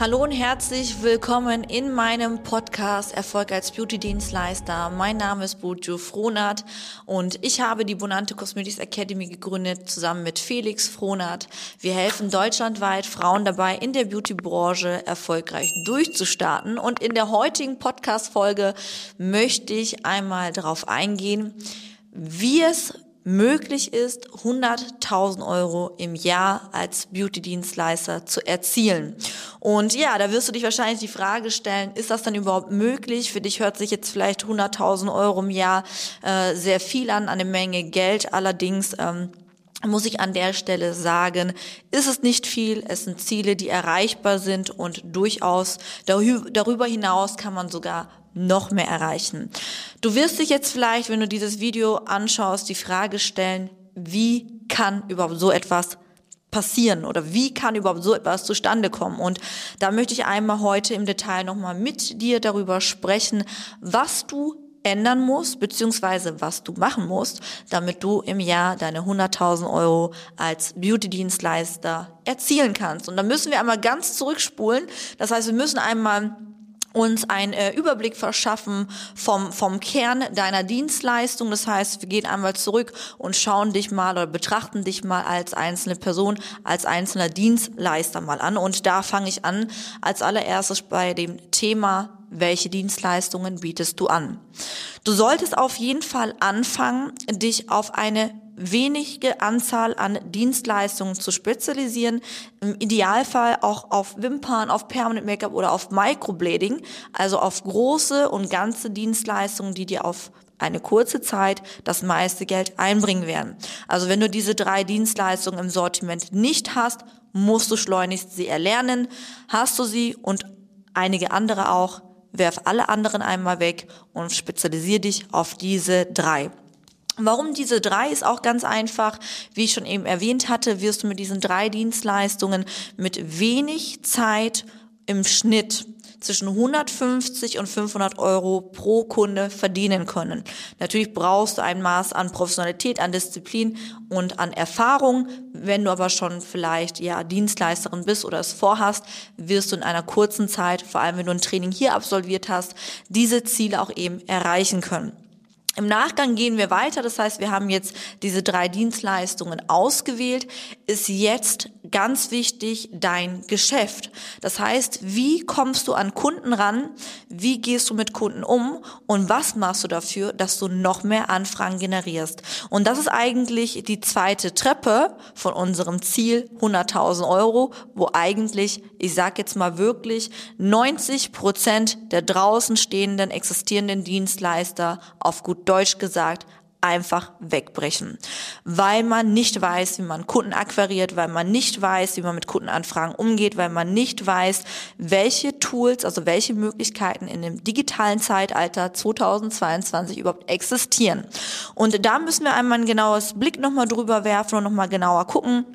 Hallo und herzlich willkommen in meinem Podcast Erfolg als Beauty-Dienstleister. Mein Name ist Buju Frohnert und ich habe die Bonante Cosmetics Academy gegründet zusammen mit Felix Frohnert. Wir helfen deutschlandweit Frauen dabei, in der Beauty-Branche erfolgreich durchzustarten. Und in der heutigen Podcast-Folge möchte ich einmal darauf eingehen, wie es möglich ist, 100.000 Euro im Jahr als Beauty-Dienstleister zu erzielen. Und ja, da wirst du dich wahrscheinlich die Frage stellen, ist das dann überhaupt möglich? Für dich hört sich jetzt vielleicht 100.000 Euro im Jahr äh, sehr viel an, eine Menge Geld. Allerdings ähm, muss ich an der Stelle sagen, ist es nicht viel, es sind Ziele, die erreichbar sind und durchaus darüber hinaus kann man sogar noch mehr erreichen. Du wirst dich jetzt vielleicht, wenn du dieses Video anschaust, die Frage stellen, wie kann überhaupt so etwas passieren oder wie kann überhaupt so etwas zustande kommen? Und da möchte ich einmal heute im Detail nochmal mit dir darüber sprechen, was du ändern musst, beziehungsweise was du machen musst, damit du im Jahr deine 100.000 Euro als Beauty-Dienstleister erzielen kannst. Und da müssen wir einmal ganz zurückspulen. Das heißt, wir müssen einmal uns einen äh, Überblick verschaffen vom, vom Kern deiner Dienstleistung. Das heißt, wir gehen einmal zurück und schauen dich mal oder betrachten dich mal als einzelne Person, als einzelner Dienstleister mal an. Und da fange ich an als allererstes bei dem Thema, welche Dienstleistungen bietest du an? Du solltest auf jeden Fall anfangen, dich auf eine wenige Anzahl an Dienstleistungen zu spezialisieren. Im Idealfall auch auf Wimpern, auf Permanent Make-up oder auf Microblading, also auf große und ganze Dienstleistungen, die dir auf eine kurze Zeit das meiste Geld einbringen werden. Also wenn du diese drei Dienstleistungen im Sortiment nicht hast, musst du schleunigst sie erlernen. Hast du sie und einige andere auch, werf alle anderen einmal weg und spezialisiere dich auf diese drei. Warum diese drei ist auch ganz einfach. Wie ich schon eben erwähnt hatte, wirst du mit diesen drei Dienstleistungen mit wenig Zeit im Schnitt zwischen 150 und 500 Euro pro Kunde verdienen können. Natürlich brauchst du ein Maß an Professionalität, an Disziplin und an Erfahrung. Wenn du aber schon vielleicht ja Dienstleisterin bist oder es vorhast, wirst du in einer kurzen Zeit, vor allem wenn du ein Training hier absolviert hast, diese Ziele auch eben erreichen können. Im Nachgang gehen wir weiter, das heißt, wir haben jetzt diese drei Dienstleistungen ausgewählt, ist jetzt ganz wichtig dein Geschäft. Das heißt, wie kommst du an Kunden ran, wie gehst du mit Kunden um und was machst du dafür, dass du noch mehr Anfragen generierst. Und das ist eigentlich die zweite Treppe von unserem Ziel 100.000 Euro, wo eigentlich, ich sag jetzt mal wirklich, 90 Prozent der draußen stehenden existierenden Dienstleister auf gut Deutsch gesagt, einfach wegbrechen, weil man nicht weiß, wie man Kunden akquiriert, weil man nicht weiß, wie man mit Kundenanfragen umgeht, weil man nicht weiß, welche Tools, also welche Möglichkeiten in dem digitalen Zeitalter 2022 überhaupt existieren. Und da müssen wir einmal ein genaues Blick nochmal drüber werfen und nochmal genauer gucken,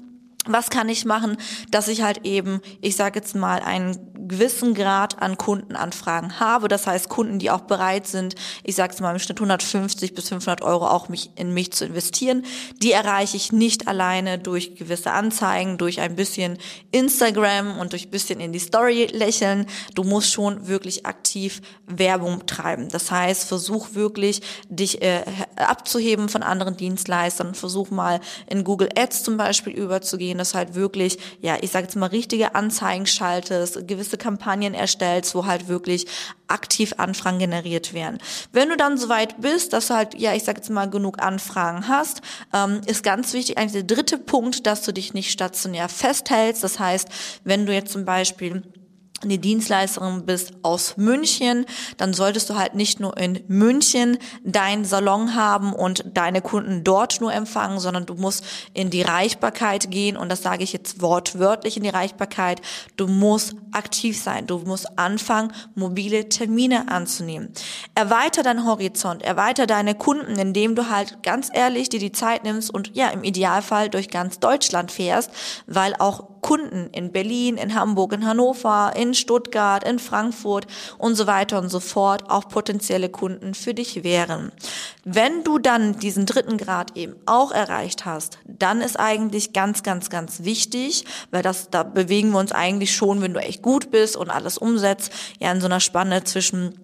was kann ich machen, dass ich halt eben, ich sage jetzt mal, einen gewissen Grad an Kundenanfragen habe. Das heißt, Kunden, die auch bereit sind, ich sage es mal im Schnitt 150 bis 500 Euro auch mich, in mich zu investieren. Die erreiche ich nicht alleine durch gewisse Anzeigen, durch ein bisschen Instagram und durch ein bisschen in die Story lächeln. Du musst schon wirklich aktiv Werbung treiben. Das heißt, versuch wirklich, dich äh, abzuheben von anderen Dienstleistern. Versuch mal in Google Ads zum Beispiel überzugehen, dass halt wirklich, ja, ich sage jetzt mal richtige Anzeigen schaltest, gewisse gewisse Kampagnen erstellst, wo halt wirklich aktiv Anfragen generiert werden. Wenn du dann soweit bist, dass du halt, ja, ich sag jetzt mal, genug Anfragen hast, ähm, ist ganz wichtig, eigentlich der dritte Punkt, dass du dich nicht stationär festhältst. Das heißt, wenn du jetzt zum Beispiel eine Dienstleisterin bist aus München, dann solltest du halt nicht nur in München deinen Salon haben und deine Kunden dort nur empfangen, sondern du musst in die Reichbarkeit gehen und das sage ich jetzt wortwörtlich in die Reichbarkeit. Du musst aktiv sein, du musst anfangen, mobile Termine anzunehmen. Erweiter deinen Horizont, erweiter deine Kunden, indem du halt ganz ehrlich dir die Zeit nimmst und ja, im Idealfall durch ganz Deutschland fährst, weil auch Kunden in Berlin, in Hamburg, in Hannover, in Stuttgart, in Frankfurt und so weiter und so fort auch potenzielle Kunden für dich wären. Wenn du dann diesen dritten Grad eben auch erreicht hast, dann ist eigentlich ganz, ganz, ganz wichtig, weil das, da bewegen wir uns eigentlich schon, wenn du echt gut bist und alles umsetzt, ja in so einer Spanne zwischen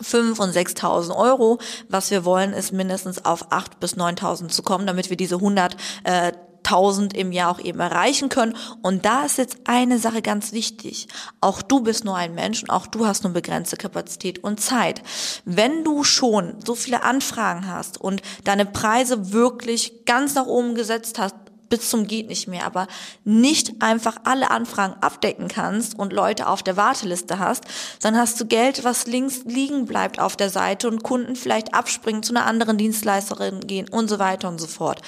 5 und 6.000 Euro. Was wir wollen, ist mindestens auf 8 bis 9.000 zu kommen, damit wir diese 100 äh, 1000 im Jahr auch eben erreichen können. Und da ist jetzt eine Sache ganz wichtig. Auch du bist nur ein Mensch und auch du hast nur begrenzte Kapazität und Zeit. Wenn du schon so viele Anfragen hast und deine Preise wirklich ganz nach oben gesetzt hast, bis zum geht nicht mehr, aber nicht einfach alle Anfragen abdecken kannst und Leute auf der Warteliste hast, dann hast du Geld, was links liegen bleibt auf der Seite und Kunden vielleicht abspringen, zu einer anderen Dienstleisterin gehen und so weiter und so fort.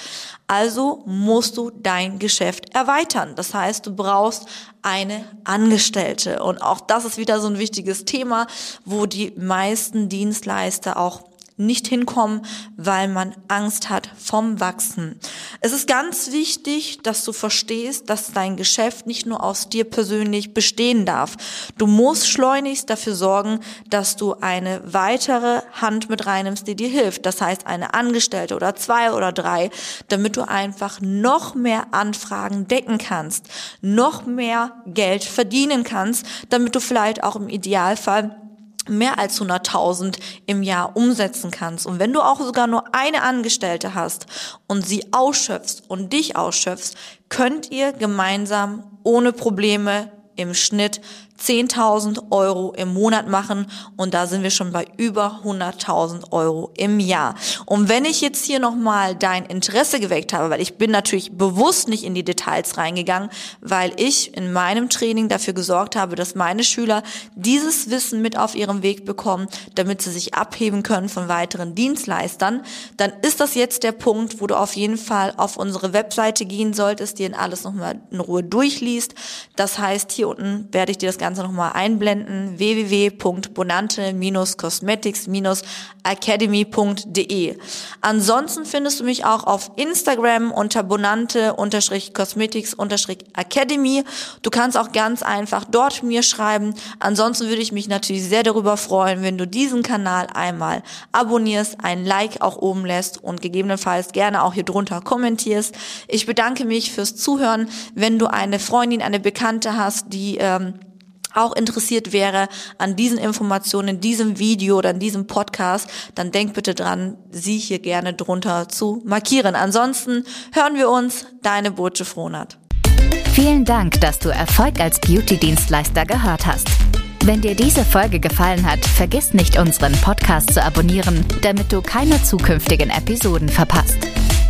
Also musst du dein Geschäft erweitern. Das heißt, du brauchst eine Angestellte. Und auch das ist wieder so ein wichtiges Thema, wo die meisten Dienstleister auch nicht hinkommen, weil man Angst hat vom Wachsen. Es ist ganz wichtig, dass du verstehst, dass dein Geschäft nicht nur aus dir persönlich bestehen darf. Du musst schleunigst dafür sorgen, dass du eine weitere Hand mit reinnimmst, die dir hilft. Das heißt, eine Angestellte oder zwei oder drei, damit du einfach noch mehr Anfragen decken kannst, noch mehr Geld verdienen kannst, damit du vielleicht auch im Idealfall mehr als 100.000 im Jahr umsetzen kannst. Und wenn du auch sogar nur eine Angestellte hast und sie ausschöpfst und dich ausschöpfst, könnt ihr gemeinsam ohne Probleme im Schnitt 10.000 Euro im Monat machen und da sind wir schon bei über 100.000 Euro im Jahr. Und wenn ich jetzt hier nochmal dein Interesse geweckt habe, weil ich bin natürlich bewusst nicht in die Details reingegangen, weil ich in meinem Training dafür gesorgt habe, dass meine Schüler dieses Wissen mit auf ihrem Weg bekommen, damit sie sich abheben können von weiteren Dienstleistern, dann ist das jetzt der Punkt, wo du auf jeden Fall auf unsere Webseite gehen solltest, dir alles nochmal in Ruhe durchliest. Das heißt, hier unten werde ich dir das Ganze nochmal einblenden, www.bonante-cosmetics-academy.de. Ansonsten findest du mich auch auf Instagram unter bonante-cosmetics-academy. Du kannst auch ganz einfach dort mir schreiben. Ansonsten würde ich mich natürlich sehr darüber freuen, wenn du diesen Kanal einmal abonnierst, ein Like auch oben lässt und gegebenenfalls gerne auch hier drunter kommentierst. Ich bedanke mich fürs Zuhören. Wenn du eine Freundin, eine Bekannte hast, die ähm, auch interessiert wäre an diesen Informationen, diesem Video oder an diesem Podcast, dann denk bitte dran, sie hier gerne drunter zu markieren. Ansonsten hören wir uns, deine Burce Frohnert. Vielen Dank, dass du Erfolg als Beauty-Dienstleister gehört hast. Wenn dir diese Folge gefallen hat, vergiss nicht, unseren Podcast zu abonnieren, damit du keine zukünftigen Episoden verpasst.